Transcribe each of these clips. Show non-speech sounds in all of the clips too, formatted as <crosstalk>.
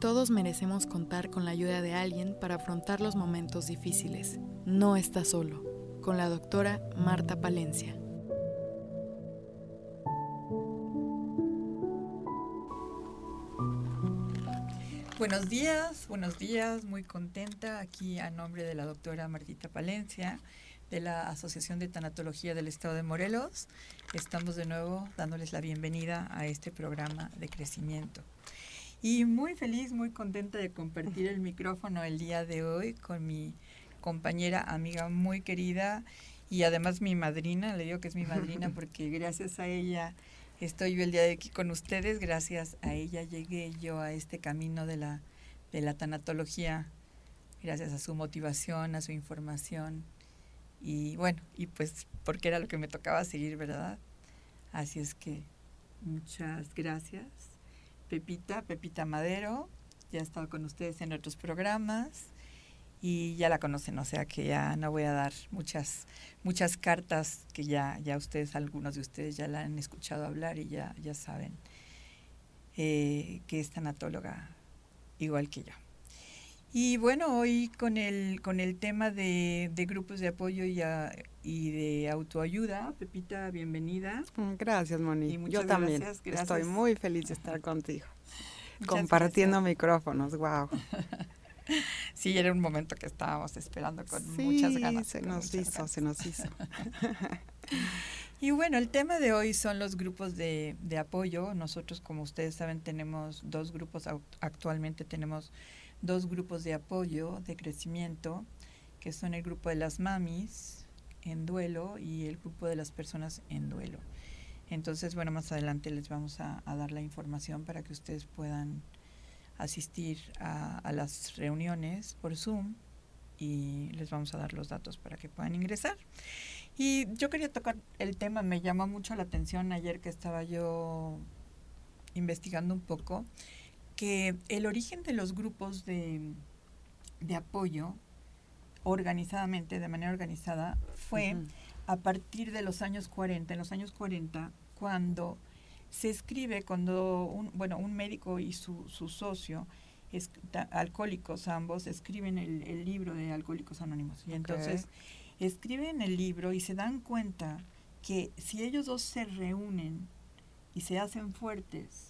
Todos merecemos contar con la ayuda de alguien para afrontar los momentos difíciles. No está solo. Con la doctora Marta Palencia. Buenos días, buenos días, muy contenta aquí a nombre de la doctora Martita Palencia de la Asociación de Tanatología del Estado de Morelos. Estamos de nuevo dándoles la bienvenida a este programa de crecimiento. Y muy feliz, muy contenta de compartir el micrófono el día de hoy con mi compañera, amiga muy querida y además mi madrina. Le digo que es mi madrina <laughs> porque gracias a ella estoy yo el día de aquí con ustedes. Gracias a ella llegué yo a este camino de la, de la tanatología. Gracias a su motivación, a su información. Y bueno, y pues porque era lo que me tocaba seguir, ¿verdad? Así es que muchas gracias. Pepita, Pepita Madero, ya ha estado con ustedes en otros programas y ya la conocen, o sea que ya no voy a dar muchas muchas cartas que ya ya ustedes algunos de ustedes ya la han escuchado hablar y ya ya saben eh, que es tanatóloga igual que yo. Y bueno, hoy con el con el tema de, grupos de apoyo y, y de autoayuda, Pepita, bienvenida. Mm, gracias, Moni. Yo también estoy muy feliz de estar contigo, compartiendo micrófonos, wow. <laughs> sí, era un momento que estábamos esperando con muchas ganas. se nos hizo, se nos hizo. y bueno, el tema de hoy son los grupos de, de apoyo. Nosotros, como ustedes saben, tenemos dos grupos, actualmente tenemos dos grupos de apoyo, de crecimiento, que son el grupo de las mamis en duelo y el grupo de las personas en duelo. Entonces, bueno, más adelante les vamos a, dar la información para que ustedes puedan asistir a, a, las reuniones por Zoom y les vamos a dar los datos para que puedan ingresar. Y yo quería tocar el tema, me llamó mucho la atención ayer que estaba yo investigando un poco que el origen de los grupos de, apoyo organizadamente, de manera organizada, fue a partir de los años 40, en los años 40, cuando se escribe, cuando un, bueno, un médico y su, su socio, es, alcohólicos ambos, escriben el, libro de Alcohólicos Anónimos. Y entonces escriben el libro y se dan cuenta que si ellos dos se reúnen y se hacen fuertes,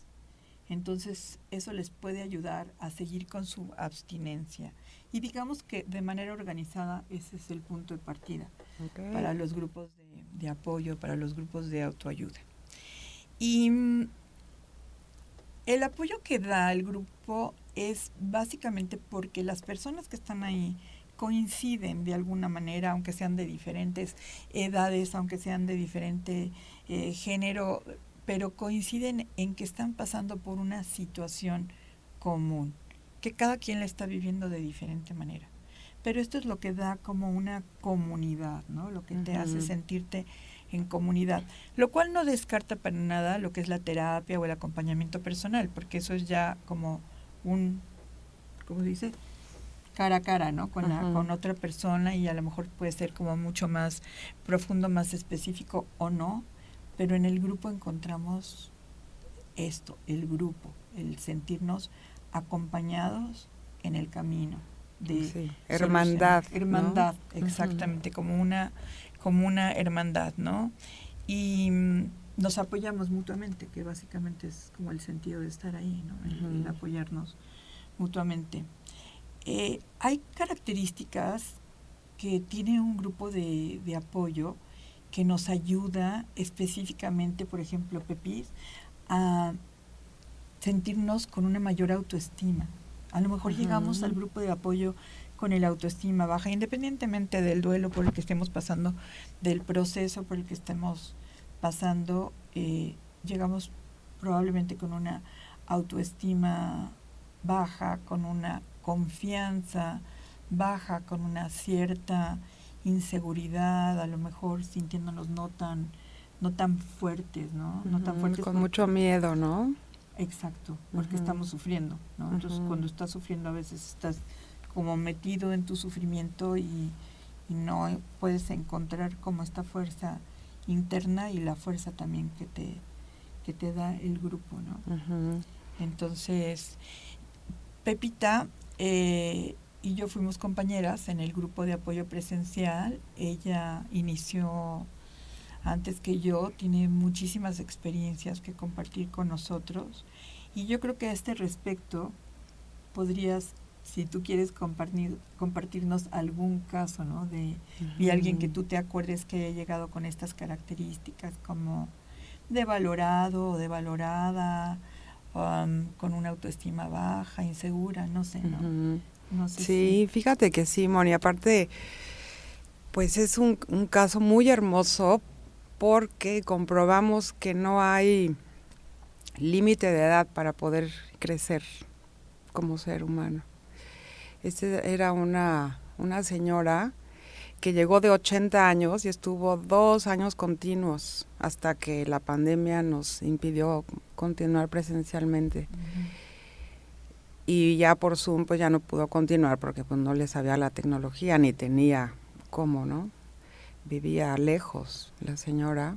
entonces, eso les puede ayudar a seguir con su abstinencia. Y digamos que de manera organizada ese es el punto de partida para los grupos de, apoyo, para los grupos de autoayuda. Y mm, el apoyo que da el grupo es básicamente porque las personas que están ahí coinciden de alguna manera, aunque sean de diferentes edades, aunque sean de diferente eh, género, pero coinciden en que están pasando por una situación común, que cada quien la está viviendo de diferente manera. Pero esto es lo que da como una comunidad, ¿no? Lo que te hace sentirte en comunidad, lo cual no descarta para nada lo que es la terapia o el acompañamiento personal, porque eso es ya como un, ¿cómo se dice? cara a cara, ¿no? Con, la, con otra persona y a lo mejor puede ser como mucho más profundo, más específico o no, pero en el grupo encontramos esto, el grupo, el sentirnos acompañados en el camino de hermandad. Hermandad, exactamente, como una, como una hermandad, ¿no? Y mm, nos apoyamos mutuamente, que básicamente es como el sentido de estar ahí, ¿no? El, apoyarnos mutuamente. Eh, hay características que tiene un grupo de, de apoyo que nos ayuda específicamente, por ejemplo, Pepis, a sentirnos con una mayor autoestima. A lo mejor llegamos al grupo de apoyo con el autoestima baja, independientemente del duelo por el que estemos pasando, del proceso por el que estemos pasando, eh, llegamos probablemente con una autoestima baja, con una confianza baja, con una cierta inseguridad, a lo mejor sintiéndonos no tan, no tan fuertes, ¿no? no tan fuertes. Con mucho miedo, ¿no? Exacto, porque estamos sufriendo, ¿no? Entonces cuando estás sufriendo a veces estás como metido en tu sufrimiento y, no puedes encontrar como esta fuerza interna y la fuerza también que te, que te da el grupo, ¿no? Entonces, Pepita eh, y yo fuimos compañeras en el grupo de apoyo presencial. Ella inició antes que yo, tiene muchísimas experiencias que compartir con nosotros. Y yo creo que a este respecto podrías, si tú quieres compartir, compartirnos algún caso, ¿no? De, alguien que tú te acuerdes que haya llegado con estas características, como de valorado o de valorada, um, con una autoestima baja, insegura, no sé, ¿no? Sí, fíjate que sí, Moni. Aparte, pues es un, un caso muy hermoso porque comprobamos que no hay límite de edad para poder crecer como ser humano. Esta era una, una señora que llegó de 80 años y estuvo dos años continuos hasta que la pandemia nos impidió continuar presencialmente y ya por Zoom pues ya no pudo continuar porque pues no le sabía la tecnología ni tenía cómo, ¿no? Vivía lejos la señora.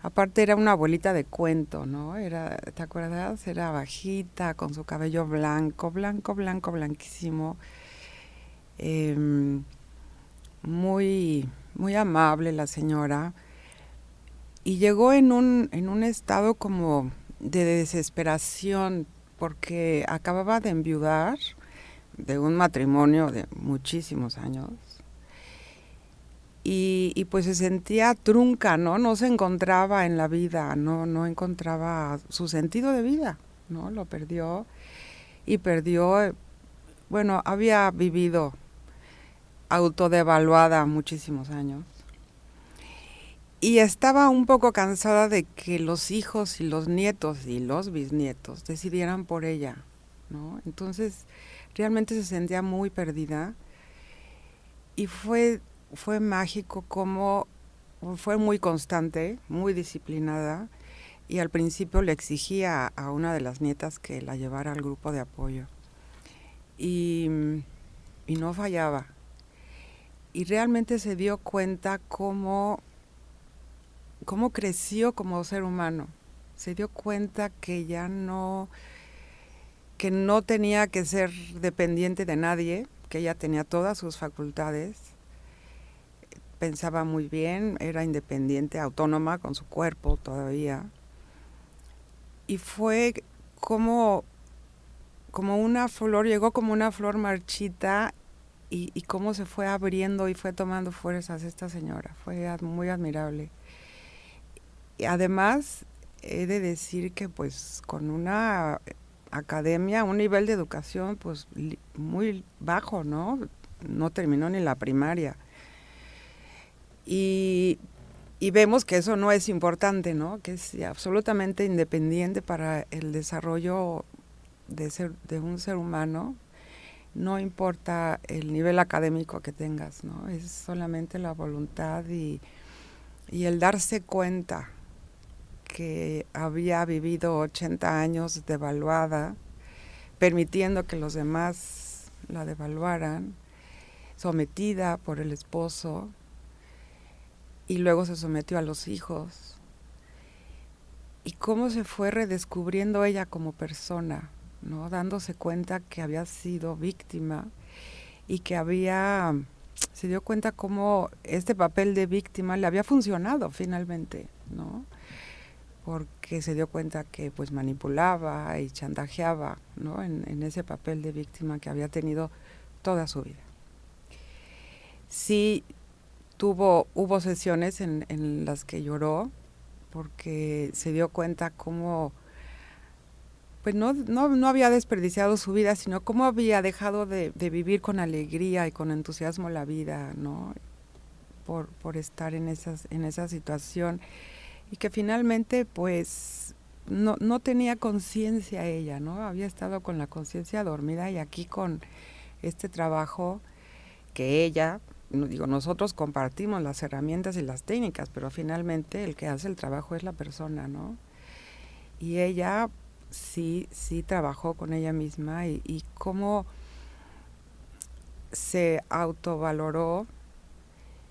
Aparte era una abuelita de cuento, ¿no? Era, ¿te acuerdas? Era bajita, con su cabello blanco, blanco, blanco, blanquísimo. Em, muy, muy amable la señora. Y llegó en un, en un estado como de desesperación porque acababa de enviudar de un matrimonio de muchísimos años y, pues se sentía trunca, ¿no? No se encontraba en la vida, no, no encontraba su sentido de vida, ¿no? Lo perdió y perdió, bueno, había vivido autodevaluada muchísimos años y estaba un poco cansada de que los hijos y los nietos y los bisnietos decidieran por ella, ¿no? Entonces, realmente se sentía muy perdida y fue, fue mágico como fue muy constante, muy disciplinada y al principio le exigía a una de las nietas que la llevara al grupo de apoyo y, y no fallaba. Y realmente se dio cuenta cómo cómo creció como ser humano. Se dio cuenta que ya no, que no tenía que ser dependiente de nadie, que ella tenía todas sus facultades, pensaba muy bien, era independiente, autónoma con su cuerpo todavía. Y fue como, como una flor, llegó como una flor marchita y, y cómo se fue abriendo y fue tomando fuerzas esta señora. Fue muy admirable además, he de decir que pues con una academia, un nivel de educación pues muy bajo, ¿no? No terminó ni la primaria. Y, vemos que eso no es importante, ¿no? Que es absolutamente independiente para el desarrollo de, ser, de un ser humano. No importa el nivel académico que tengas, ¿no? Es solamente la voluntad y, y el darse cuenta que había vivido 80 años devaluada, permitiendo que los demás la devaluaran, sometida por el esposo, y luego se sometió a los hijos. Y cómo se fue redescubriendo ella como persona, ¿no? dándose cuenta que había sido víctima y que había, se dio cuenta cómo este papel de víctima le había funcionado finalmente, ¿no? Porque se dio cuenta que pues manipulaba y chantajeaba ¿no? en, ese papel de víctima que había tenido toda su vida. Sí tuvo, hubo sesiones en, las que lloró porque se dio cuenta cómo pues no, no, no, había desperdiciado su vida, sino cómo había dejado de, de, vivir con alegría y con entusiasmo la vida, ¿no? Por, por estar en, esas, en esa situación y que finalmente pues no, no tenía conciencia ella, ¿no? Había estado con la conciencia dormida y aquí con este trabajo que ella, digo, nosotros compartimos las herramientas y las técnicas, pero finalmente el que hace el trabajo es la persona, ¿no? Y ella sí, sí trabajó con ella misma y, y cómo se autovaloró,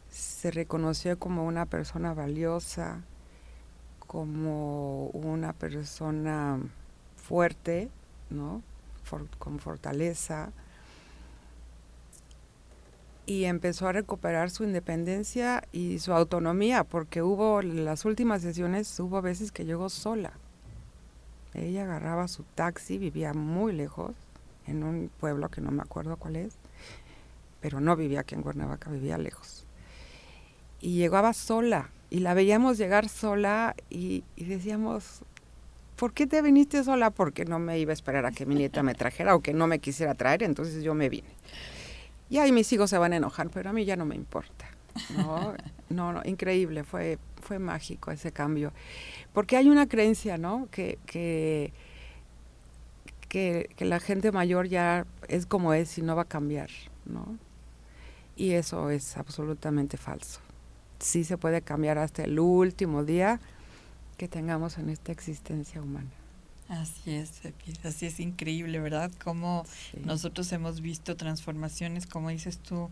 se reconoció como una persona valiosa, como una persona fuerte, ¿no? con fortaleza y empezó a recuperar su independencia y su autonomía, porque hubo las últimas sesiones, hubo veces que llegó sola. Ella agarraba su taxi, vivía muy lejos, en un pueblo que no me acuerdo cuál es, pero no vivía aquí en Cuernavaca, vivía lejos. Y llegaba sola, y la veíamos llegar sola y, decíamos, ¿por qué te viniste sola? Porque no me iba a esperar a que mi nieta me trajera o que no me quisiera traer, entonces yo me vine. Y ahí mis hijos se van a enojar, pero a mí ya no me importa. No, <laughs> no, increíble, fue, fue mágico ese cambio. Porque hay una creencia, ¿no? Que, que, que, la gente mayor ya es como es y no va a cambiar, ¿no? Y eso es absolutamente falso. Sí se puede cambiar hasta el último día que tengamos en esta existencia humana. Así es, así es increíble, ¿verdad? Como nosotros hemos visto transformaciones, como dices tú,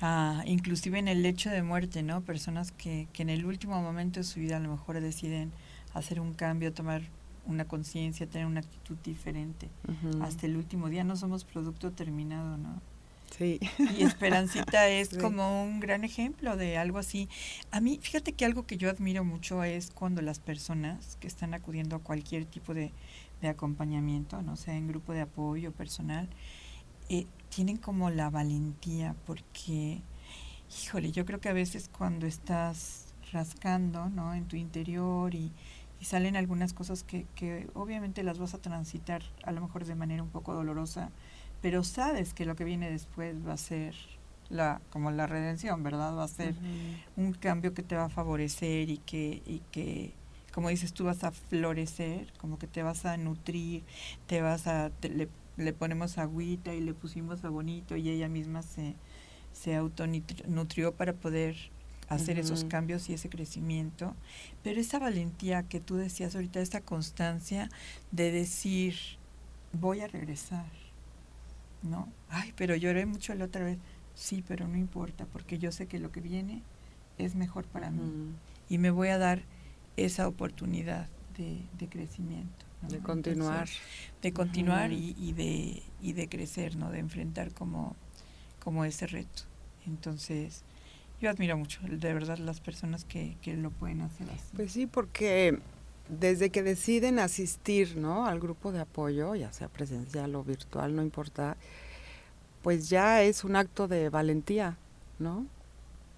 ah, inclusive en el lecho de muerte, ¿no? Personas que, que en el último momento de su vida a lo mejor deciden hacer un cambio, tomar una conciencia, tener una actitud diferente. Hasta el último día no somos producto terminado, ¿no? Sí. Y Esperancita <laughs> es como un gran ejemplo de algo así. A mí, fíjate que algo que yo admiro mucho es cuando las personas que están acudiendo a cualquier tipo de, acompañamiento, no sé, en grupo de apoyo personal, eh, tienen como la valentía porque, híjole, yo creo que a veces cuando estás rascando, ¿no? En tu interior y, y salen algunas cosas que, que obviamente las vas a transitar a lo mejor de manera un poco dolorosa, pero sabes que lo que viene después va a ser la como la redención, ¿verdad? Va a ser un cambio que te va a favorecer y que y que como dices tú vas a florecer, como que te vas a nutrir, te vas a le, le, ponemos agüita y le pusimos a bonito y ella misma se se autonutrió para poder hacer esos cambios y ese crecimiento, pero esa valentía que tú decías ahorita, esa constancia de decir voy a regresar ¿no? Ay, pero lloré mucho la otra vez. Sí, pero no importa, porque yo sé que lo que viene es mejor para mí y me voy a dar esa oportunidad de, de crecimiento. De continuar. de continuar y, y, de, y de crecer, ¿no? De enfrentar como, como ese reto. Entonces, yo admiro mucho, de verdad, las personas que, que lo pueden hacer así. Pues sí, porque desde que deciden asistir ¿no? al grupo de apoyo, ya sea presencial o virtual, no importa, pues ya es un acto de valentía, ¿no?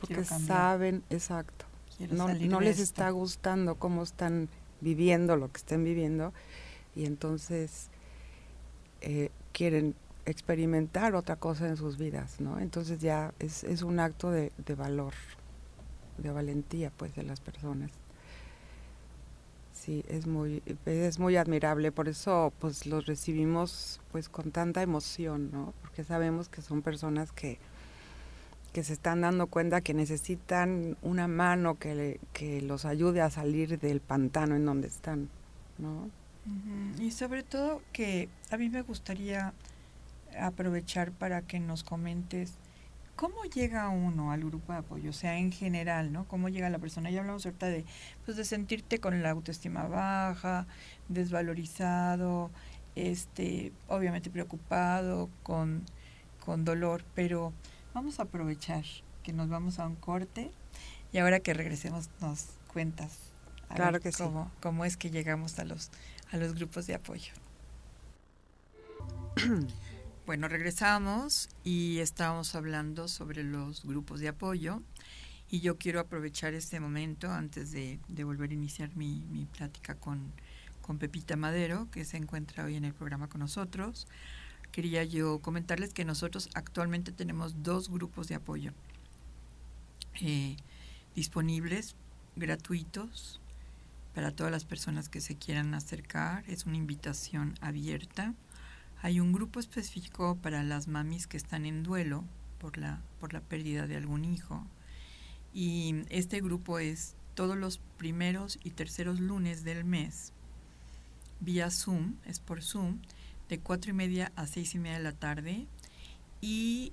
Porque saben, exacto, no, no les está gustando cómo están viviendo lo que estén viviendo y entonces eh, quieren experimentar otra cosa en sus vidas, ¿no? Entonces ya es, es un acto de, de valor, de valentía, pues, de las personas sí, es muy, es muy admirable, por eso pues los recibimos pues con tanta emoción, ¿no? Porque sabemos que son personas que, que se están dando cuenta que necesitan una mano que, que los ayude a salir del pantano en donde están, ¿no? Y sobre todo que a mí me gustaría aprovechar para que nos comentes ¿Cómo llega uno al grupo de apoyo? O sea, en general, ¿no? ¿Cómo llega la persona? Ya hablamos ahorita de, pues, de sentirte con la autoestima baja, desvalorizado, este, obviamente preocupado, con, con dolor, pero vamos a aprovechar que nos vamos a un corte y ahora que regresemos nos cuentas claro que cómo, sí. cómo es que llegamos a los, a los grupos de apoyo. <clears throat> Bueno, regresamos y estábamos hablando sobre los grupos de apoyo y yo quiero aprovechar este momento antes de, volver a iniciar mi, mi plática con, con, Pepita Madero, que se encuentra hoy en el programa con nosotros. Quería yo comentarles que nosotros actualmente tenemos dos grupos de apoyo eh, disponibles, gratuitos, para todas las personas que se quieran acercar. Es una invitación abierta hay un grupo específico para las mamis que están en duelo por la, por la pérdida de algún hijo. Y este grupo es todos los primeros y terceros lunes del mes, vía Zoom, es por Zoom, de cuatro y media a seis y media de la tarde. Y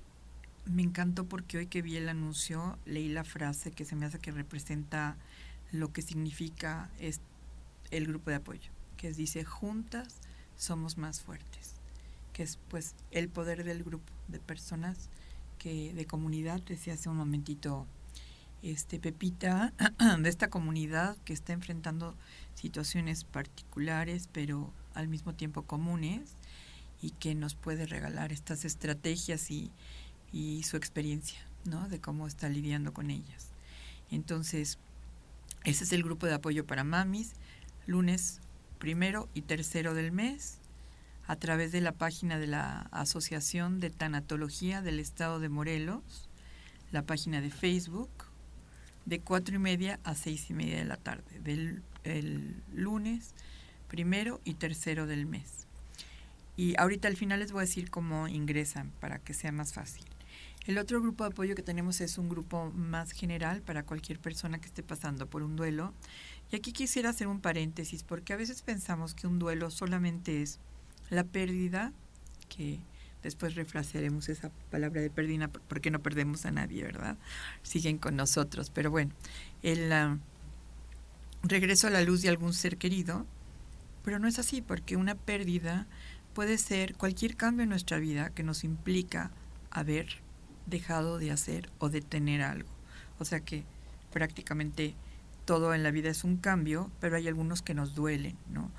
me encantó porque hoy que vi el anuncio leí la frase que se me hace que representa lo que significa es el grupo de apoyo, que dice juntas somos más fuertes. Que es pues el poder del grupo de personas que de comunidad, decía hace un momentito este Pepita, <clears throat> de esta comunidad que está enfrentando situaciones particulares, pero al mismo tiempo comunes, y que nos puede regalar estas estrategias y, y su experiencia, ¿no? De cómo está lidiando con ellas. Entonces, ese es el grupo de apoyo para mamis, lunes primero y tercero del mes, a través de la página de la Asociación de Tanatología del Estado de Morelos, la página de Facebook, de cuatro y media a seis y media de la tarde, del el lunes primero y tercero del mes. Y ahorita al final les voy a decir cómo ingresan para que sea más fácil. El otro grupo de apoyo que tenemos es un grupo más general para cualquier persona que esté pasando por un duelo. Y aquí quisiera hacer un paréntesis porque a veces pensamos que un duelo solamente es la pérdida, que después refrasearemos esa palabra de pérdida porque no perdemos a nadie, ¿verdad? Siguen con nosotros. Pero bueno, el ah, regreso a la luz de algún ser querido, pero no es así porque una pérdida puede ser cualquier cambio en nuestra vida que nos implica haber dejado de hacer o de tener algo. O sea que prácticamente todo en la vida es un cambio, pero hay algunos que nos duelen, ¿no?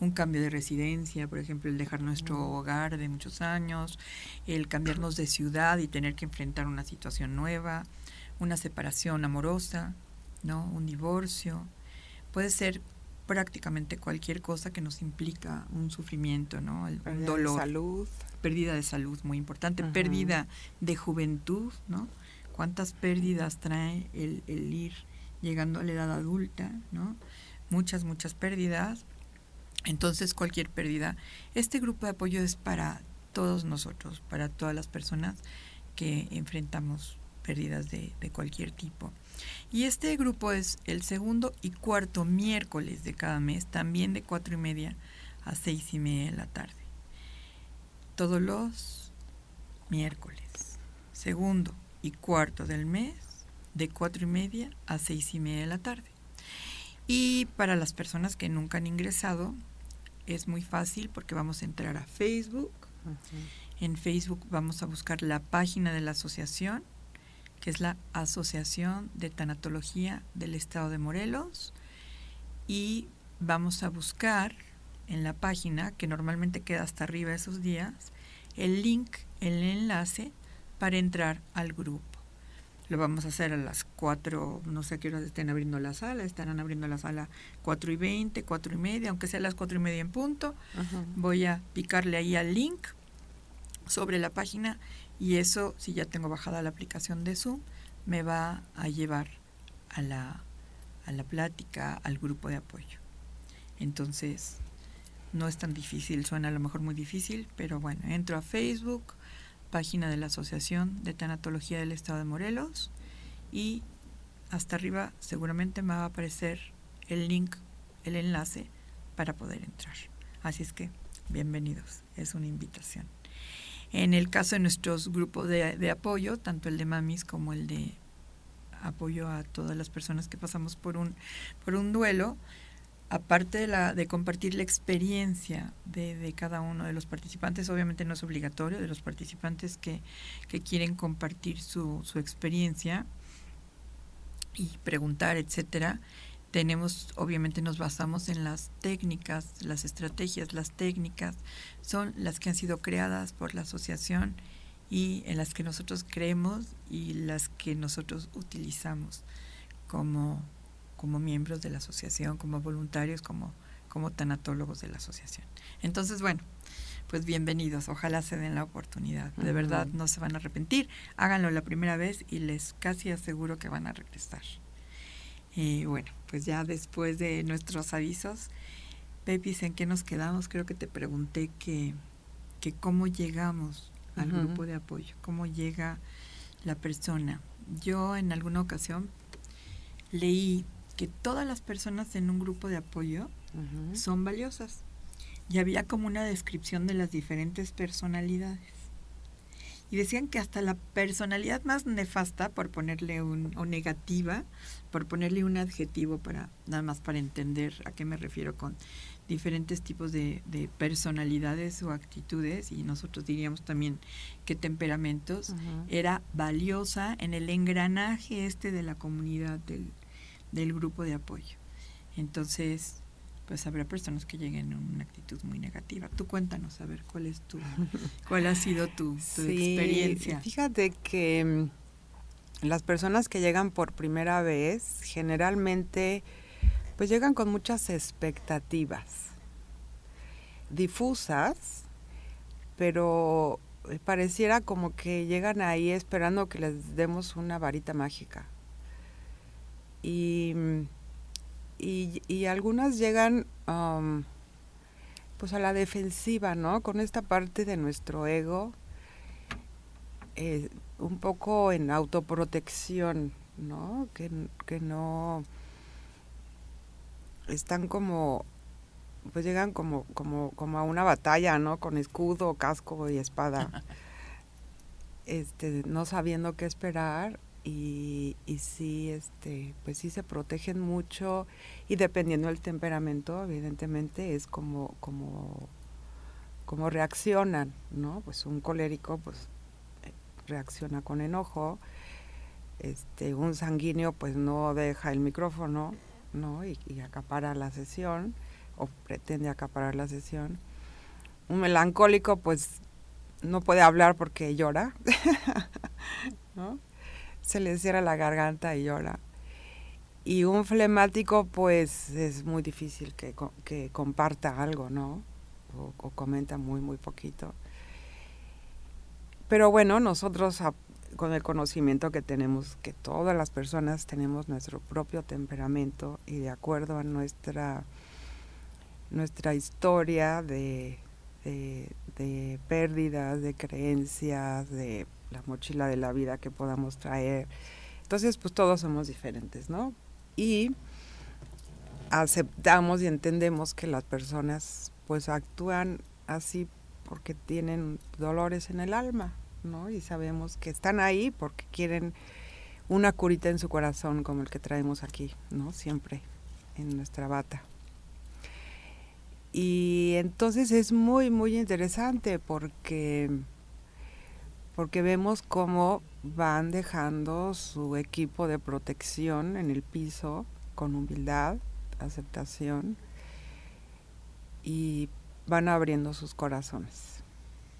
Un cambio de residencia, por ejemplo, el dejar nuestro hogar de muchos años, el cambiarnos de ciudad y tener que enfrentar una situación nueva, una separación amorosa, ¿no? Un divorcio. Puede ser prácticamente cualquier cosa que nos implica un sufrimiento, ¿no? El, un dolor. salud. Pérdida de salud, muy importante. Pérdida de juventud, ¿no? ¿Cuántas pérdidas trae el, el, ir llegando a la edad adulta, ¿no? Muchas, muchas pérdidas. Entonces, cualquier pérdida. Este grupo de apoyo es para todos nosotros, para todas las personas que enfrentamos pérdidas de, cualquier tipo. Y este grupo es el segundo y cuarto miércoles de cada mes, también de cuatro y media a seis y media de la tarde. Todos los miércoles, segundo y cuarto del mes, de cuatro y media a seis y media de la tarde. Y para las personas que nunca han ingresado, es muy fácil porque vamos a entrar a Facebook. En Facebook vamos a buscar la página de la asociación que es la Asociación de Tanatología del Estado de Morelos, y vamos a buscar en la página, que normalmente queda hasta arriba esos días, el link, el enlace para entrar al grupo. Lo vamos a hacer a las 4, no sé a qué horas estén abriendo la sala, estarán abriendo la sala 4 y 20, 4 y media, aunque sea a las 4 y media en punto. Voy a picarle ahí al link sobre la página y eso, si ya tengo bajada la aplicación de Zoom, me va a llevar a la, a la plática, al grupo de apoyo. Entonces, no es tan difícil, suena a lo mejor muy difícil, pero bueno, entro a Facebook, página de la Asociación de Tanatología del Estado de Morelos y hasta arriba seguramente me va a aparecer el link, el enlace para poder entrar. Así es que, bienvenidos, es una invitación. En el caso de nuestros grupos de, apoyo, tanto el de mamis como el de apoyo a todas las personas que pasamos por un, por un duelo, aparte de, la, de compartir la experiencia de, de, cada uno de los participantes, obviamente no es obligatorio, de los participantes que, que quieren compartir su, su experiencia y preguntar, etcétera, tenemos, obviamente nos basamos en las técnicas, las estrategias, las técnicas son las que han sido creadas por la asociación y en las que nosotros creemos y las que nosotros utilizamos como, como miembros de la asociación, como voluntarios, como, como tanatólogos de la asociación. Entonces, bueno, pues bienvenidos, ojalá se den la oportunidad, de verdad no se van a arrepentir, háganlo la primera vez y les casi aseguro que van a regresar. Y bueno, pues ya después de nuestros avisos, Pepis, ¿en qué nos quedamos? Creo que te pregunté que, que cómo llegamos al grupo de apoyo, cómo llega la persona. Yo en alguna ocasión leí que todas las personas en un grupo de apoyo son valiosas. Y había como una descripción de las diferentes personalidades. Y decían que hasta la personalidad más nefasta, por ponerle un, o negativa, por ponerle un adjetivo para nada más para entender a qué me refiero con diferentes tipos de, personalidades o actitudes, y nosotros diríamos también que temperamentos, era valiosa en el engranaje este de la comunidad del, del grupo de apoyo. Entonces, pues habrá personas que lleguen en una actitud muy negativa. Tú cuéntanos, a ver, ¿cuál es tu, <laughs> cuál ha sido tu, experiencia? Fíjate que mm, las personas que llegan por primera vez generalmente pues llegan con muchas expectativas difusas, pero eh, pareciera como que llegan ahí esperando que les demos una varita mágica. Y mm, y, algunas llegan pues a la defensiva, ¿no? Con esta parte de nuestro ego, eh, un poco en autoprotección, ¿no? Que, que no están como pues llegan como, como, como a una batalla, ¿no? Con escudo, casco y espada. <laughs> este, no sabiendo qué esperar y, y sí, este, pues sí se protegen mucho y dependiendo del temperamento, evidentemente es como, como, como reaccionan, ¿no? Pues un colérico, pues eh, reacciona con enojo, este, un sanguíneo, pues no deja el micrófono, ¿no? Y, y acapara la sesión o pretende acaparar la sesión. Un melancólico, pues no puede hablar porque llora, <laughs> ¿no? Se le cierra la garganta y llora. Y un flemático, pues es muy difícil que, que comparta algo, ¿no? O, comenta muy, muy poquito. Pero bueno, nosotros con el conocimiento que tenemos, que todas las personas tenemos nuestro propio temperamento y de acuerdo a nuestra, nuestra historia de, de, de pérdidas, de creencias, de la mochila de la vida que podamos traer. Entonces, pues todos somos diferentes, ¿no? Y aceptamos y entendemos que las personas pues actúan así porque tienen dolores en el alma, ¿no? Y sabemos que están ahí porque quieren una curita en su corazón como el que traemos aquí, ¿no? Siempre en nuestra bata. Y entonces es muy, muy interesante porque porque vemos cómo van dejando su equipo de protección en el piso con humildad, aceptación y van abriendo sus corazones.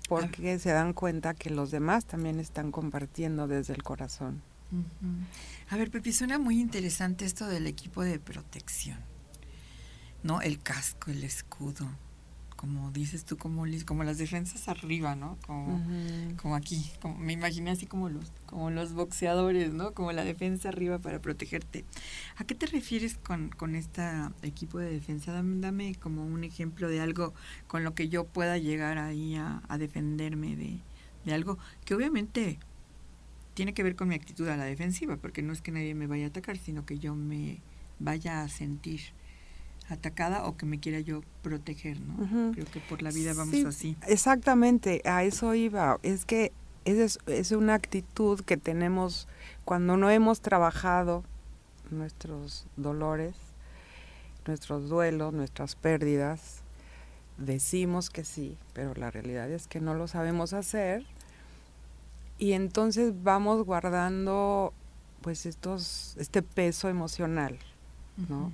Porque se dan cuenta que los demás también están compartiendo desde el corazón. A ver, Pepi, suena muy interesante esto del equipo de protección, ¿no? El casco, el escudo, como dices tú, como, como las defensas arriba, ¿no? Como, como aquí, como, me imaginé así como los, como los boxeadores, ¿no? Como la defensa arriba para protegerte. ¿A qué te refieres con, con este equipo de defensa? Dame, como un ejemplo de algo con lo que yo pueda llegar ahí a, a defenderme de, de algo que obviamente tiene que ver con mi actitud a la defensiva, porque no es que nadie me vaya a atacar, sino que yo me vaya a sentir atacada o que me quiera yo proteger, ¿no? Creo que por la vida vamos así. Exactamente, a eso iba. Es que es, es una actitud que tenemos cuando no hemos trabajado nuestros dolores, nuestros duelos, nuestras pérdidas. Decimos que sí, pero la realidad es que no lo sabemos hacer. Y entonces vamos guardando pues estos este peso emocional, ¿no?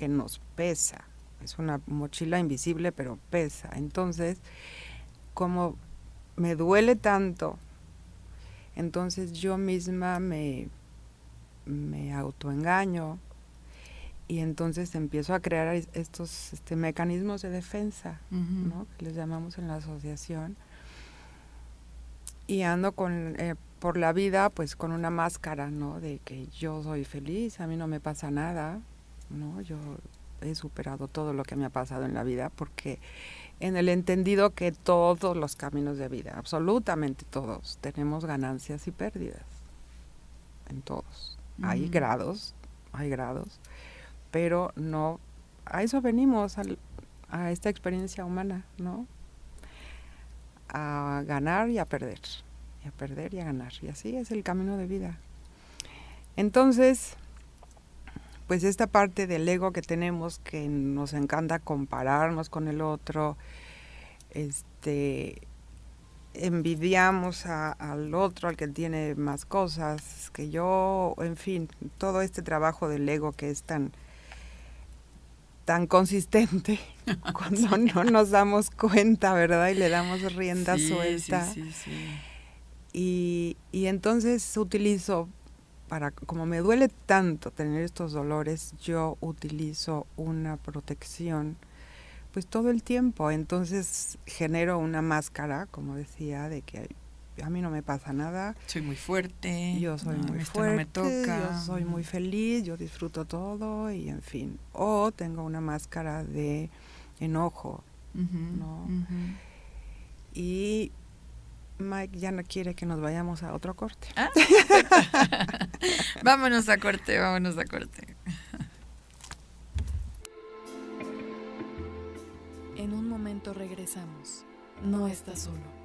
Que nos pesa. Es una mochila invisible, pero pesa. Entonces, como me duele tanto, entonces yo misma me, me autoengaño y entonces empiezo a crear estos este, mecanismos de defensa, ¿no? que les llamamos en la asociación. Y ando con, eh, por la vida pues con una máscara, ¿no? De que yo soy feliz, a mí no me pasa nada, ¿no? Yo he superado todo lo que me ha pasado en la vida porque en el entendido que todos los caminos de vida, absolutamente todos, tenemos ganancias y pérdidas. En todos. Hay grados, hay grados, pero no, a eso venimos, a esta experiencia humana, ¿no? A ganar y a perder, y a perder y a ganar, y así es el camino de vida. Entonces, pues esta parte del ego que tenemos que nos encanta compararnos con el otro, este envidiamos al otro, al que tiene más cosas que yo, en fin, todo este trabajo del ego que es tan tan consistente <laughs> cuando no nos damos cuenta, ¿verdad? Y le damos rienda suelta. Sí, sí, y, y entonces utilizo para, como me duele tanto tener estos dolores, yo utilizo una protección pues todo el tiempo. Entonces genero una máscara, como decía, de que a mí no me pasa nada. Soy muy fuerte. Yo soy muy fuerte. me toca. Yo soy muy feliz, yo disfruto todo y en fin. O tengo una máscara de enojo, ¿no? Y Mike ya no quiere que nos vayamos a otro corte. Ah, <laughs> <laughs> vámonos a corte, vámonos a corte. En un momento regresamos. No estás solo.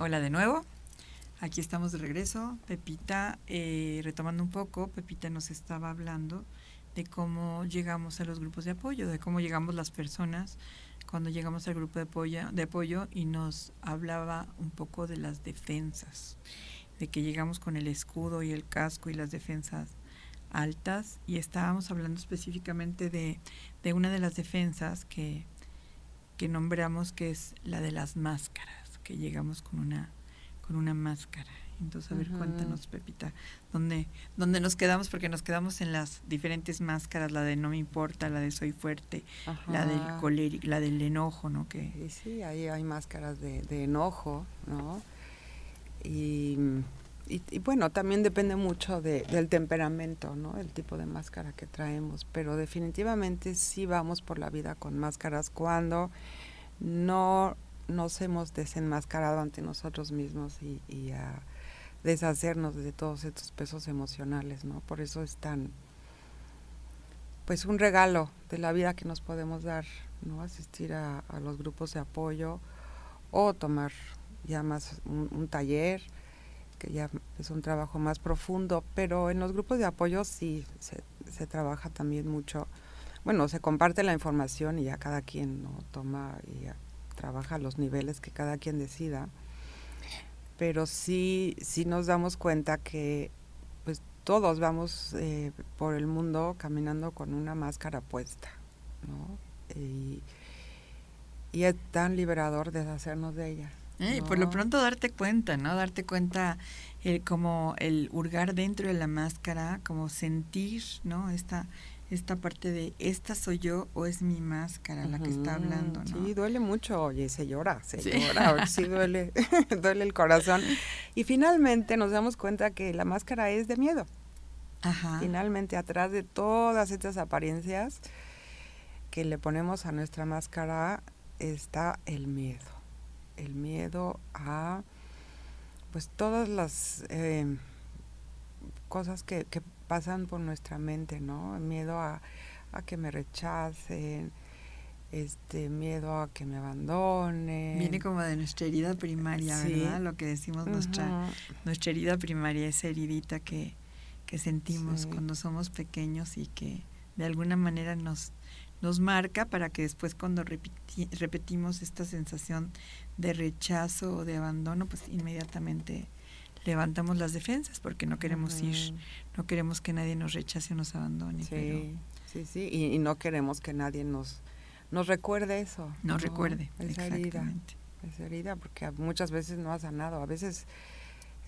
Hola de nuevo. Aquí estamos de regreso. Pepita, eh, retomando un poco, Pepita nos estaba hablando de cómo llegamos a los grupos de apoyo, de cómo llegamos las personas cuando llegamos al grupo de apoyo, de apoyo y nos hablaba un poco de las defensas, de que llegamos con el escudo y el casco y las defensas altas y estábamos hablando específicamente de, de una de las defensas que, que nombramos que es la de las máscaras, que llegamos con una con una máscara. Entonces, a ver, cuéntanos, Pepita, ¿dónde, ¿dónde nos quedamos? Porque nos quedamos en las diferentes máscaras, la de no me importa, la de soy fuerte, la del colérico, la del enojo, ¿no? Que... Sí, sí, ahí hay máscaras de, enojo, ¿no? Y, y, bueno, también depende mucho de, del temperamento, ¿no? El tipo de máscara que traemos, pero definitivamente sí vamos por la vida con máscaras cuando no nos hemos desenmascarado ante nosotros mismos y, a deshacernos de todos estos pesos emocionales, ¿no? Por eso es tan, pues un regalo de la vida que nos podemos dar, ¿no? Asistir a, los grupos de apoyo o tomar ya más un, taller, que ya es un trabajo más profundo, pero en los grupos de apoyo sí se, trabaja también mucho, bueno, se comparte la información y ya cada quien ¿no? toma y trabaja a los niveles que cada quien decida, pero sí, sí nos damos cuenta que pues todos vamos eh, por el mundo caminando con una máscara puesta, ¿no? Y, es tan liberador deshacernos de ella. Eh, por lo pronto darte cuenta, ¿no? Darte cuenta el, como el hurgar dentro de la máscara, como sentir, ¿no? Esta, esta parte de esta soy yo o es mi máscara la que está hablando, ¿no? Sí, duele mucho, oye, se llora, se llora, sí duele, <laughs> duele el corazón. Y finalmente nos damos cuenta que la máscara es de miedo. Ajá. Finalmente atrás de todas estas apariencias que le ponemos a nuestra máscara está el miedo. El miedo a pues todas las eh, cosas que, que pasan por nuestra mente, ¿no? Miedo a, que me rechacen, este miedo a que me abandonen. Viene como de nuestra herida primaria, ¿verdad? Lo que decimos nuestra nuestra herida primaria, esa heridita que, que sentimos cuando somos pequeños y que de alguna manera nos nos marca para que después cuando repetimos esta sensación de rechazo o de abandono, pues inmediatamente levantamos las defensas porque no queremos ir, no queremos que nadie nos rechace o nos abandone. Sí, sí, sí, y, no queremos que nadie nos, nos recuerde eso. Nos recuerde, esa herida. Esa herida, porque muchas veces no ha sanado, a veces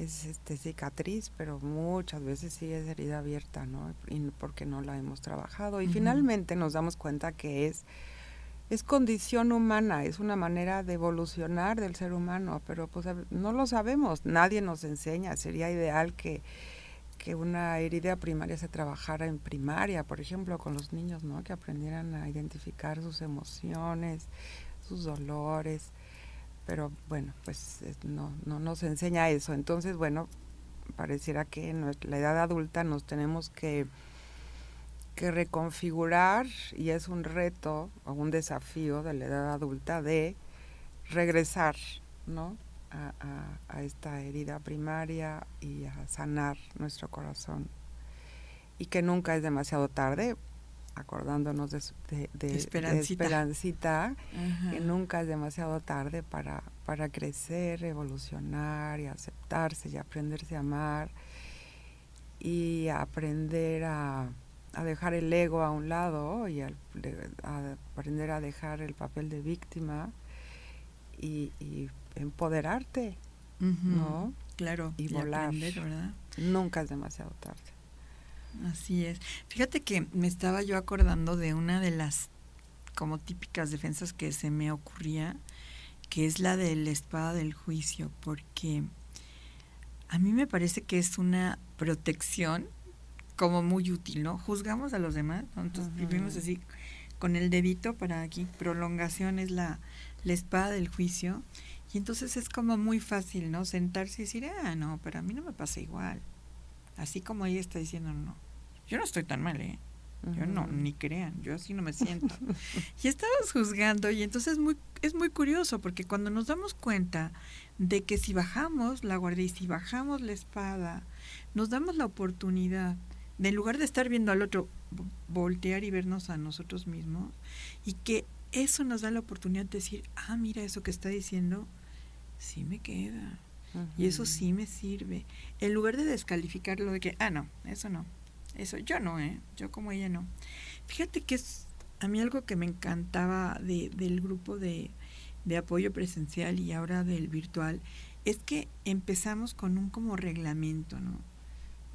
es este, cicatriz, pero muchas veces sí es herida abierta, ¿no? Y porque no la hemos trabajado. Y finalmente nos damos cuenta que es es condición humana, es una manera de evolucionar del ser humano, pero pues no lo sabemos, nadie nos enseña, sería ideal que, que una herida primaria se trabajara en primaria, por ejemplo, con los niños, ¿no? Que aprendieran a identificar sus emociones, sus dolores, pero bueno, pues no, no nos enseña eso, entonces bueno, pareciera que en la edad adulta nos tenemos que que reconfigurar y es un reto o un desafío de la edad adulta de regresar, ¿no? A, esta herida primaria y a sanar nuestro corazón. Y que nunca es demasiado tarde, acordándonos de, de, Esperancita, que nunca es demasiado tarde para, para crecer, evolucionar y aceptarse y aprenderse a amar y aprender a, dejar el ego a un lado y a, aprender a dejar el papel de víctima y, empoderarte, ¿no? Claro, y, volar. ¿verdad? Nunca es demasiado tarde. Así es. Fíjate que me estaba yo acordando de una de las como típicas defensas que se me ocurría, que es la de la espada del juicio, porque a mí me parece que es una protección como muy útil, ¿no? Juzgamos a los demás, entonces vivimos así con el dedito para aquí, prolongación es la, la espada del juicio, y entonces es como muy fácil, ¿no? Sentarse y decir, ah, no, pero a mí no me pasa igual. Así como ella está diciendo, no, yo no estoy tan mal, ¿eh? Yo no, ni crean, yo así no me siento. <laughs> y estamos juzgando y entonces muy, es muy curioso porque cuando nos damos cuenta de que si bajamos la guardia y si bajamos la espada, nos damos la oportunidad en lugar de estar viendo al otro, voltear y vernos a nosotros mismos y que eso nos da la oportunidad de decir, ah, mira eso que está diciendo, sí me queda. Y eso sí me sirve. En lugar de descalificarlo de que, ah, no, eso no, eso yo no, ¿eh? Yo como ella no. Fíjate que es a mí algo que me encantaba de, del grupo de, de apoyo presencial y ahora del virtual es que empezamos con un como reglamento, ¿no?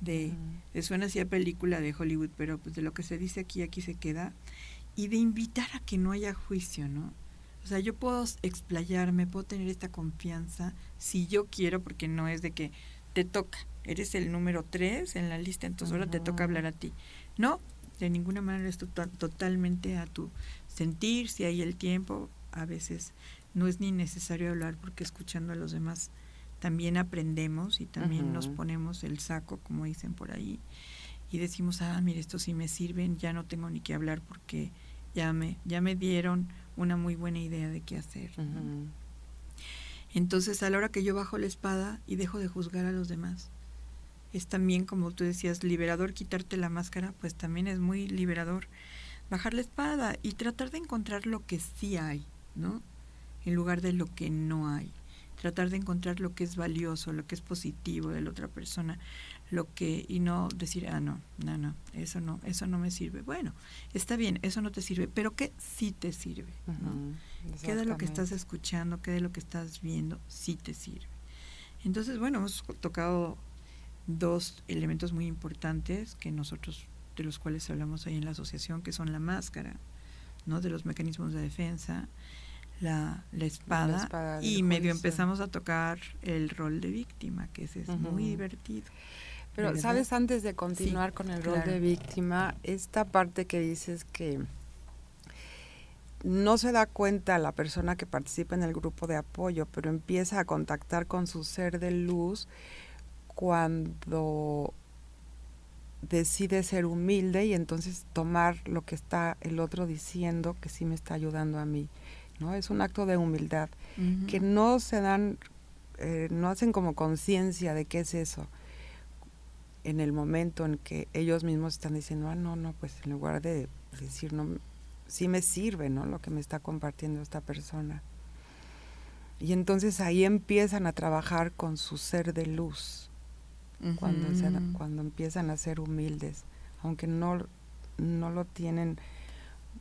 De, suena así a película de Hollywood, pero pues de lo que se dice aquí, aquí se queda, y de invitar a que no haya juicio, ¿no? O sea, yo puedo explayarme, puedo tener esta confianza si yo quiero, porque no es de que te toca, eres el número tres en la lista, entonces ahora te toca hablar a ti. No, de ninguna manera es totalmente a tu sentir, si hay el tiempo, a veces no es ni necesario hablar porque escuchando a los demás también aprendemos y también nos ponemos el saco, como dicen por ahí, y decimos, ah, mire, esto sí me sirven, ya no tengo ni que hablar porque ya me, ya me dieron una muy buena idea de qué hacer. Entonces, a la hora que yo bajo la espada y dejo de juzgar a los demás, es también, como tú decías, liberador quitarte la máscara, pues también es muy liberador bajar la espada y tratar de encontrar lo que sí hay, ¿no? En lugar de lo que no hay. Tratar de encontrar lo que es valioso, lo que es positivo de la otra persona, lo que y no decir, ah, no, no, no, eso no, eso no me sirve. Bueno, está bien, eso no te sirve, pero que sí te sirve, ¿no? ¿Qué de lo que estás escuchando, qué de lo que estás viendo sí te sirve? Entonces, bueno, hemos tocado dos elementos muy importantes que nosotros, de los cuales hablamos ahí en la asociación, que son la máscara, ¿no? De los mecanismos de defensa, la, la espada, y medio empezamos a tocar el rol de víctima, que ese es muy divertido. Pero, ¿sabes? Antes de continuar con el rol de víctima, esta parte que dices que no se da cuenta la persona que participa en el grupo de apoyo, pero empieza a contactar con su ser de luz cuando decide ser humilde y entonces tomar lo que está el otro diciendo que sí me está ayudando a mí. ¿No? Es un acto de humildad que no se dan, eh, no hacen como conciencia de qué es eso en el momento en que ellos mismos están diciendo, ah, no, no, pues en lugar de decir, no, sí me sirve, ¿no? Lo que me está compartiendo esta persona. Y entonces ahí empiezan a trabajar con su ser de luz, cuando, cuando empiezan a ser humildes, aunque no, no lo tienen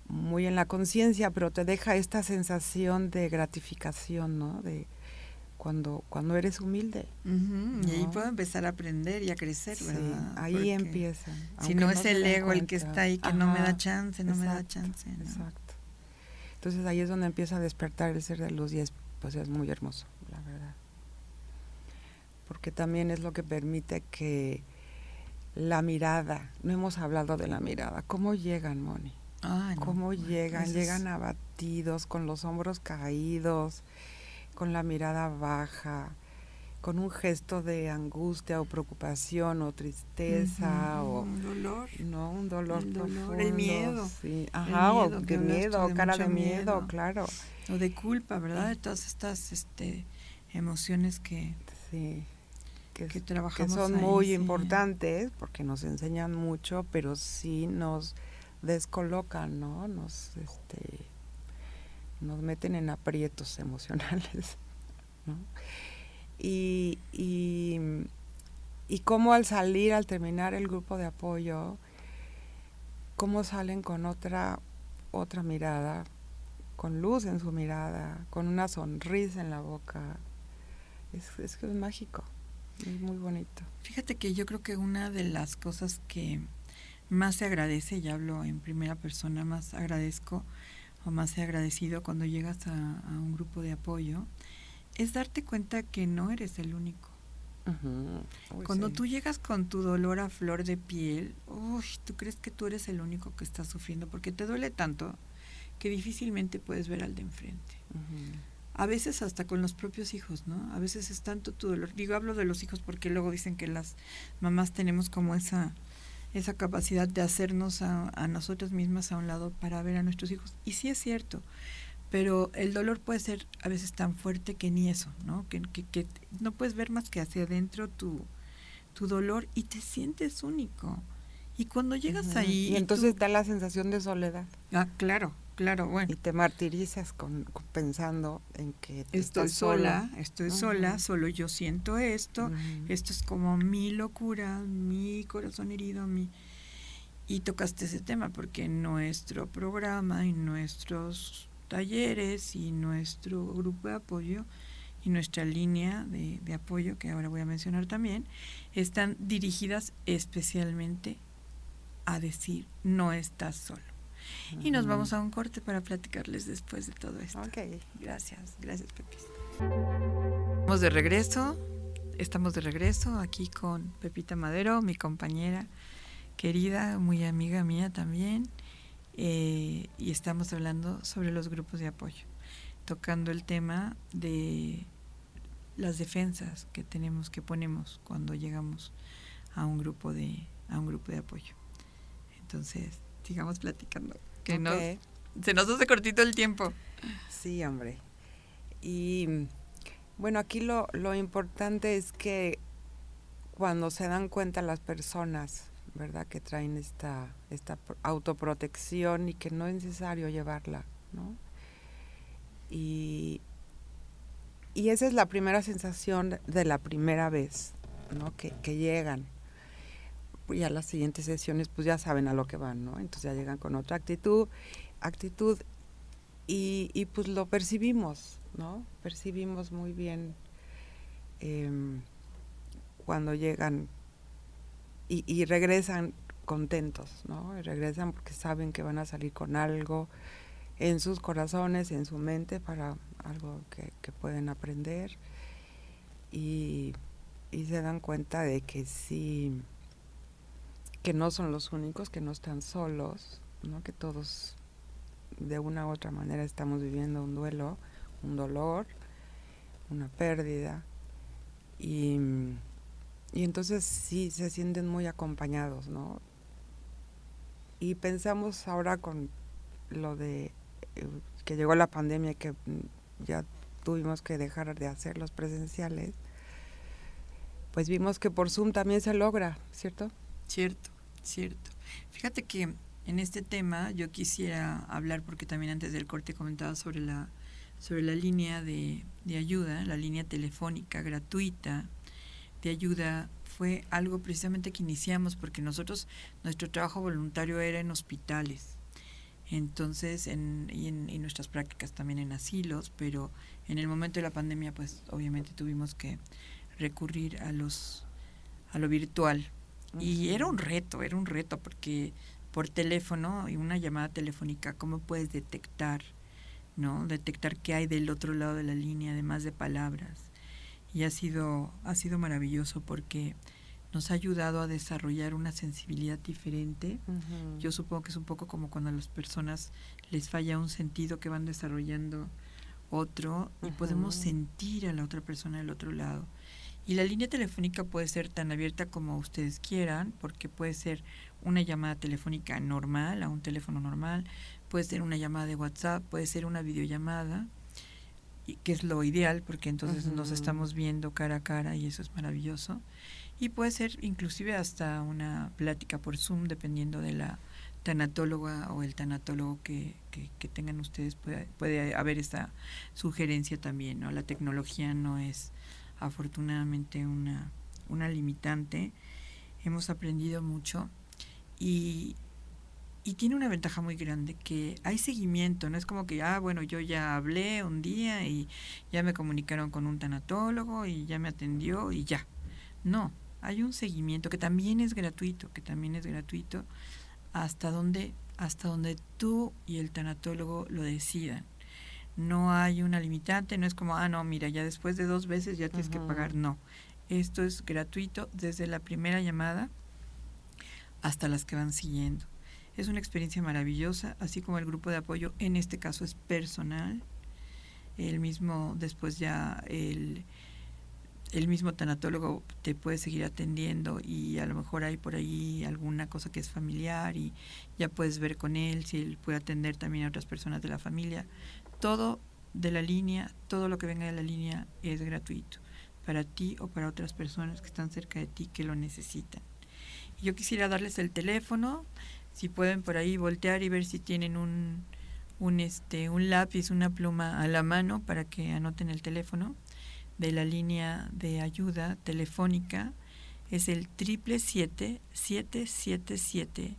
muy en la conciencia, pero te deja esta sensación de gratificación, ¿no? De cuando, cuando eres humilde. Y ahí puedo empezar a aprender y a crecer, ¿verdad? Ahí empieza. Si no, es el ego el que está ahí, que no me da chance, no me da chance. Exacto. Entonces ahí es donde empieza a despertar el ser de luz y es, pues es muy hermoso, la verdad. Porque también es lo que permite que la mirada, no hemos hablado de la mirada, ¿cómo llegan, Moni? ¿Cómo llegan? Llegan abatidos, con los hombros caídos, con la mirada baja, con un gesto de angustia o preocupación o tristeza o un dolor no un dolor el, dolor, profundo, el miedo sí. ajá el o de miedo de cara de miedo, miedo, claro o de culpa verdad de todas estas este emociones que sí que, que trabajamos que son ahí, muy sí. importantes porque nos enseñan mucho pero sí nos descolocan no nos este nos meten en aprietos <laughs> emocionales ¿no? y, y, y cómo al salir, al terminar el grupo de apoyo, cómo salen con otra, otra mirada, con luz en su mirada, con una sonrisa en la boca. Es, es es mágico, es muy bonito. Fíjate que yo creo que una de las cosas que más se agradece, y hablo en primera persona, más agradezco o más he agradecido cuando llegas a, a un grupo de apoyo, es darte cuenta que no eres el único. Uy, Cuando sí. tú llegas con tu dolor a flor de piel, uy, tú crees que tú eres el único que está sufriendo porque te duele tanto que difícilmente puedes ver al de enfrente. A veces hasta con los propios hijos, ¿no? A veces es tanto tu dolor. Digo, hablo de los hijos porque luego dicen que las mamás tenemos como esa esa capacidad de hacernos a, a nosotras mismas a un lado para ver a nuestros hijos. Y sí es cierto, pero el dolor puede ser a veces tan fuerte que ni eso, ¿no? Que, que, que no puedes ver más que hacia adentro tu, tu dolor y te sientes único. Y cuando llegas ahí... Y tú- entonces da la sensación de soledad. ah, claro, claro, bueno. Y te martirizas con, con- pensando en que te Estoy estás solo. sola, estoy sola, solo yo siento esto, esto es como mi locura, mi corazón herido, mi... Y tocaste ese tema porque nuestro programa y nuestros talleres y nuestro grupo de apoyo y nuestra línea de, de apoyo, que ahora voy a mencionar también, están dirigidas especialmente a decir no estás solo. Y nos vamos a un corte para platicarles después de todo esto. Ok. Gracias, gracias Pepis. Estamos de regreso, estamos de regreso aquí con Pepita Madero, mi compañera querida, muy amiga mía también, eh, y estamos hablando sobre los grupos de apoyo, tocando el tema de las defensas que tenemos, que ponemos cuando llegamos a un grupo de, a un grupo de apoyo. Entonces, sigamos platicando, que no, Ok. se nos hace cortito el tiempo. Sí, hombre. Y bueno, aquí lo, lo importante es que cuando se dan cuenta las personas, ¿verdad? Que traen esta, esta pro- autoprotección y que no es necesario llevarla, ¿no? Y, y esa es la primera sensación de la primera vez, ¿no? Que, que llegan. Y a las siguientes sesiones, pues ya saben a lo que van, ¿no? Entonces ya llegan con otra actitud, actitud y, y pues lo percibimos, ¿no? Percibimos muy bien em, cuando llegan y, y regresan contentos, ¿no? Y regresan porque saben que van a salir con algo en sus corazones, en su mente, para algo que, que pueden aprender y, y se dan cuenta de que sí, que no son los únicos, que no están solos, ¿no? Que todos de una u otra manera estamos viviendo un duelo, un dolor, una pérdida. Y, y entonces sí se sienten muy acompañados, ¿no? Y pensamos ahora con lo de eh, que llegó la pandemia y que mm, ya tuvimos que dejar de hacer los presenciales, pues vimos que por Zoom también se logra, ¿cierto? Cierto, cierto. Fíjate que en este tema yo quisiera hablar, porque también antes del corte comentaba sobre la, sobre la línea de, de ayuda, la línea telefónica gratuita de ayuda. Fue algo precisamente que iniciamos porque nosotros, nuestro trabajo voluntario era en hospitales. Entonces, en, y en y nuestras prácticas también en asilos, pero en el momento de la pandemia, pues obviamente tuvimos que recurrir a los a lo virtual y era un reto, era un reto porque por teléfono y una llamada telefónica, ¿cómo puedes detectar, no? Detectar qué hay del otro lado de la línea, además de palabras. Y ha sido, ha sido maravilloso porque nos ha ayudado a desarrollar una sensibilidad diferente. Yo supongo que es un poco como cuando a las personas les falla un sentido que van desarrollando otro y podemos sentir a la otra persona del otro lado. Y la línea telefónica puede ser tan abierta como ustedes quieran, porque puede ser una llamada telefónica normal, a un teléfono normal, puede ser una llamada de WhatsApp, puede ser una videollamada, y, que es lo ideal, porque entonces nos estamos viendo cara a cara y eso es maravilloso. Y puede ser inclusive hasta una plática por Zoom, dependiendo de la tanatóloga o el tanatólogo que, que, tengan ustedes. Puede, puede haber esa sugerencia también, ¿no? La tecnología no es afortunadamente una, una limitante. Hemos aprendido mucho y, y tiene una ventaja muy grande que hay seguimiento, no es como que, ah, bueno, yo ya hablé un día y ya me comunicaron con un tanatólogo y ya me atendió y ya. No, hay un seguimiento que también es gratuito, que también es gratuito hasta donde hasta donde tú y el tanatólogo lo decidan no hay una limitante, no es como, ah, no, mira, ya después de dos veces ya tienes que pagar, no. Esto es gratuito desde la primera llamada hasta las que van siguiendo. Es una experiencia maravillosa, así como el grupo de apoyo, en este caso es personal. El mismo, después ya el, el mismo tanatólogo te puede seguir atendiendo y a lo mejor hay por ahí alguna cosa que es familiar y ya puedes ver con él si él puede atender también a otras personas de la familia todo de la línea, todo lo que venga de la línea es gratuito para ti o para otras personas que están cerca de ti que lo necesitan. Yo quisiera darles el teléfono, si pueden por ahí voltear y ver si tienen un, un, este, un lápiz, una pluma a la mano para que anoten el teléfono de la línea de ayuda telefónica. Es el triple siete siete siete siete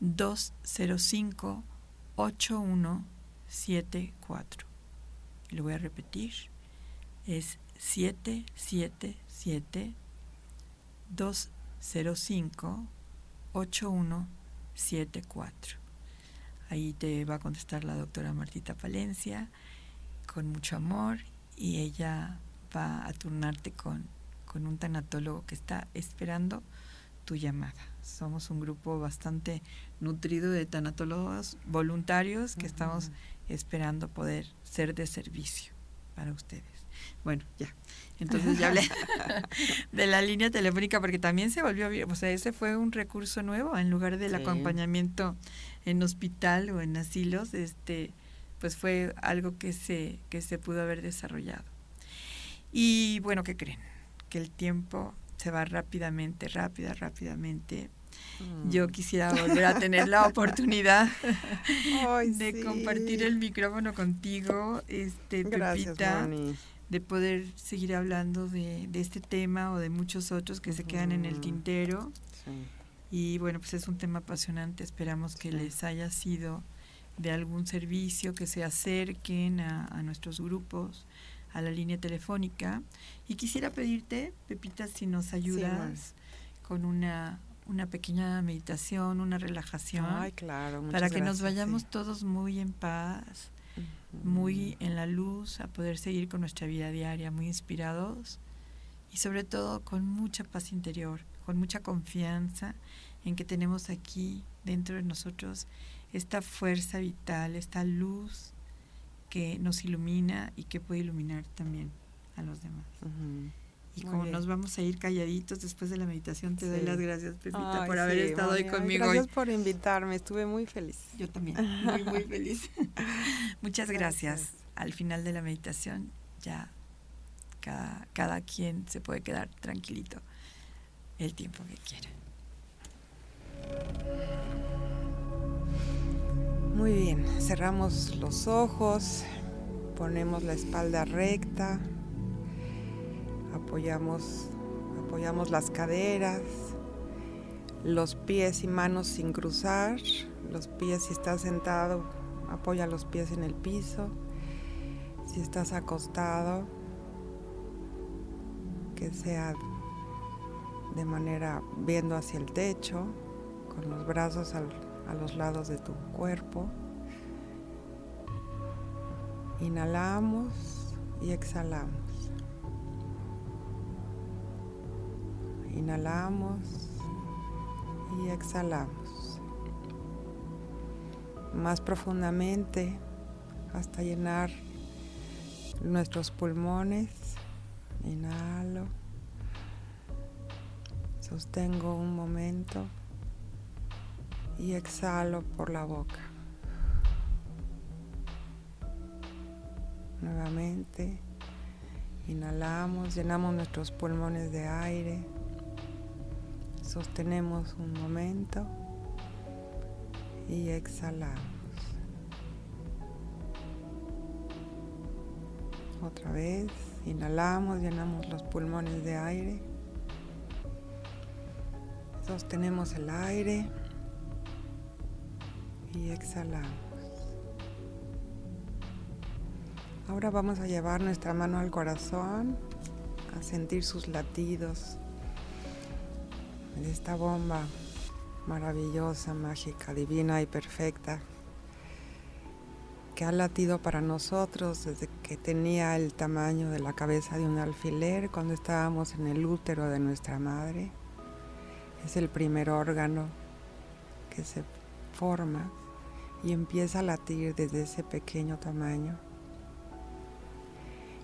dos cero cinco ocho uno 74. Lo voy a repetir. Es 777 205 8174. Ahí te va a contestar la doctora Martita Palencia con mucho amor y ella va a turnarte con, con un tanatólogo que está esperando tu llamada. Somos un grupo bastante nutrido de tanatólogos voluntarios que estamos esperando poder ser de servicio para ustedes. Bueno, ya. Entonces ya hablé <laughs> de la línea telefónica porque también se volvió, o sea, ese fue un recurso nuevo en lugar del acompañamiento en hospital o en asilos, este pues fue algo que se que se pudo haber desarrollado. Y bueno, ¿qué creen? Que el tiempo se va rápidamente, rápida, rápidamente yo mm. quisiera volver a tener la <laughs> oportunidad de compartir el micrófono contigo, este Pepita, de poder seguir hablando de, este tema o de muchos otros que se quedan en el tintero. Y bueno, pues es un tema apasionante. Esperamos que les haya sido de algún servicio, que se acerquen a, nuestros grupos, a la línea telefónica. Y quisiera pedirte, Pepita, si nos ayudas con una una pequeña meditación, una relajación. claro. Para que nos vayamos todos muy en paz, muy en la luz, a poder seguir con nuestra vida diaria, muy inspirados y sobre todo con mucha paz interior, con mucha confianza en que tenemos aquí dentro de nosotros esta fuerza vital, esta luz que nos ilumina y que puede iluminar también a los demás. Y como nos vamos a ir calladitos después de la meditación, te doy las gracias, Pepita, por haber estado ahí conmigo. Gracias por invitarme, estuve muy feliz. Yo también, <laughs> muy, muy feliz. Muchas gracias. Al final de la meditación, ya cada, cada quien se puede quedar tranquilito el tiempo que quiera. Muy bien, cerramos los ojos, ponemos la espalda recta apoyamos, apoyamos las caderas, los pies y manos sin cruzar, los pies si estás sentado, apoya los pies en el piso, si estás acostado, que sea de manera viendo hacia el techo, con los brazos a los lados de tu cuerpo. Inhalamos y exhalamos. Inhalamos y exhalamos. Más profundamente hasta llenar nuestros pulmones. Inhalo. Sostengo un momento y exhalo por la boca. Nuevamente, inhalamos, llenamos nuestros pulmones de aire, sostenemos un momento y exhalamos. Otra vez, inhalamos, llenamos los pulmones de aire, sostenemos el aire y exhalamos. Ahora vamos a llevar nuestra mano al corazón, a sentir sus latidos de esta bomba maravillosa, mágica, divina y perfecta que ha latido para nosotros desde que tenía el tamaño de la cabeza de un alfiler cuando estábamos en el útero de nuestra madre. Es el primer órgano que se forma y empieza a latir desde ese pequeño tamaño.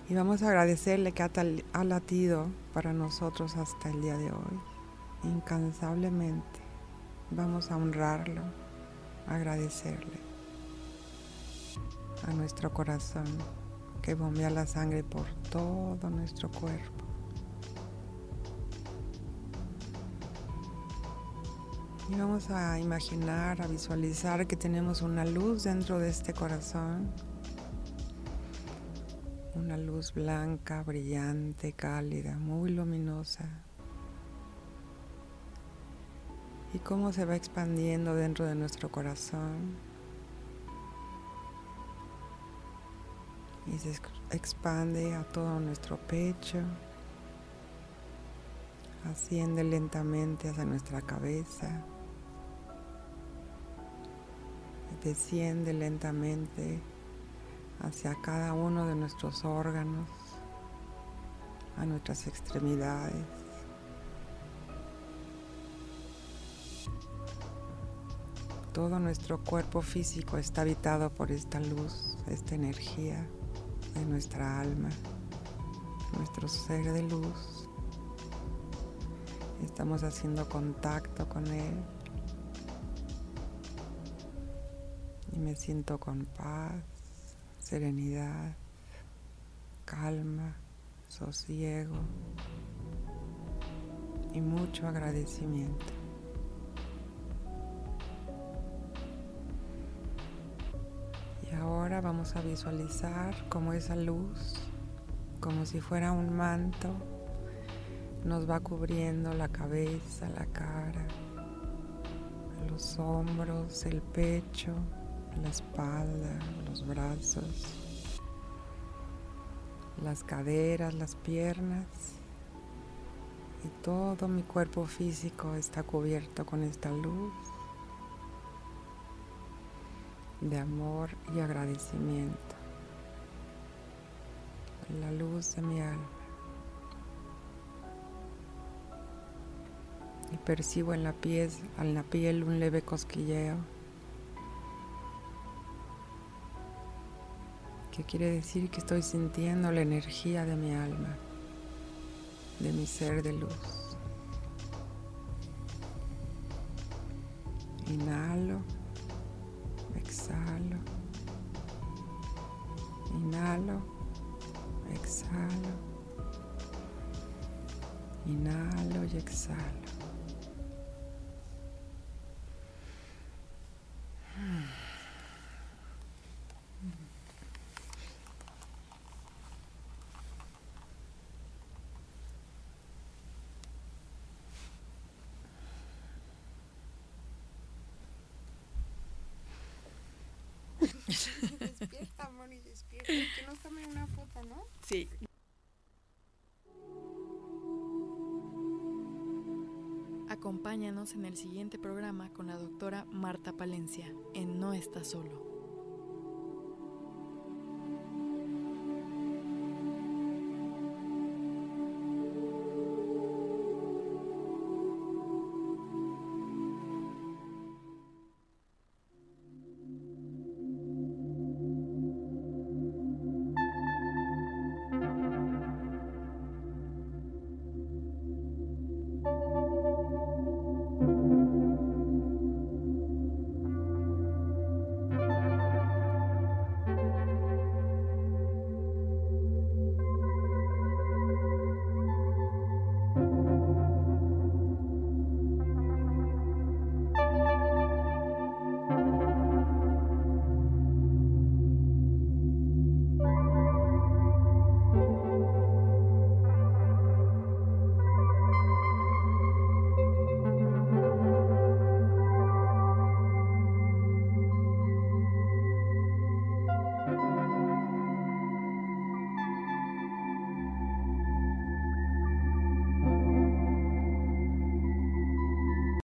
Y vamos a agradecerle que ha, latido para nosotros hasta el día de hoy, incansablemente. Vamos a honrarlo, agradecerle a nuestro corazón que bombea la sangre por todo nuestro cuerpo. Y vamos a imaginar, a visualizar que tenemos una luz dentro de este corazón. Una luz blanca, brillante, cálida, muy luminosa. Y cómo se va expandiendo dentro de nuestro corazón. Y se expande a todo nuestro pecho. Asciende lentamente hacia nuestra cabeza desciende lentamente hacia cada uno de nuestros órganos, a nuestras extremidades. Todo nuestro cuerpo físico está habitado por esta luz, esta energía de nuestra alma, nuestro ser de luz. Estamos haciendo contacto con él me siento con paz, serenidad, calma, sosiego y mucho agradecimiento. Y ahora vamos a visualizar como esa luz, como si fuera un manto, nos va cubriendo la cabeza, la cara, los hombros, el pecho, la espalda, los brazos, las caderas, las piernas y todo mi cuerpo físico está cubierto con esta luz de amor y agradecimiento. La luz de mi alma. Y percibo en la piel, en la piel un leve cosquilleo que quiere decir que estoy sintiendo la energía de mi alma, de mi ser de luz. Inhalo, exhalo, inhalo, exhalo, inhalo y exhalo. <laughs> despierta, Moni, despierta. Que nos tomen una foto, ¿no? Sí. Acompáñanos en el siguiente programa con la doctora Marta Palencia en No Está Solo.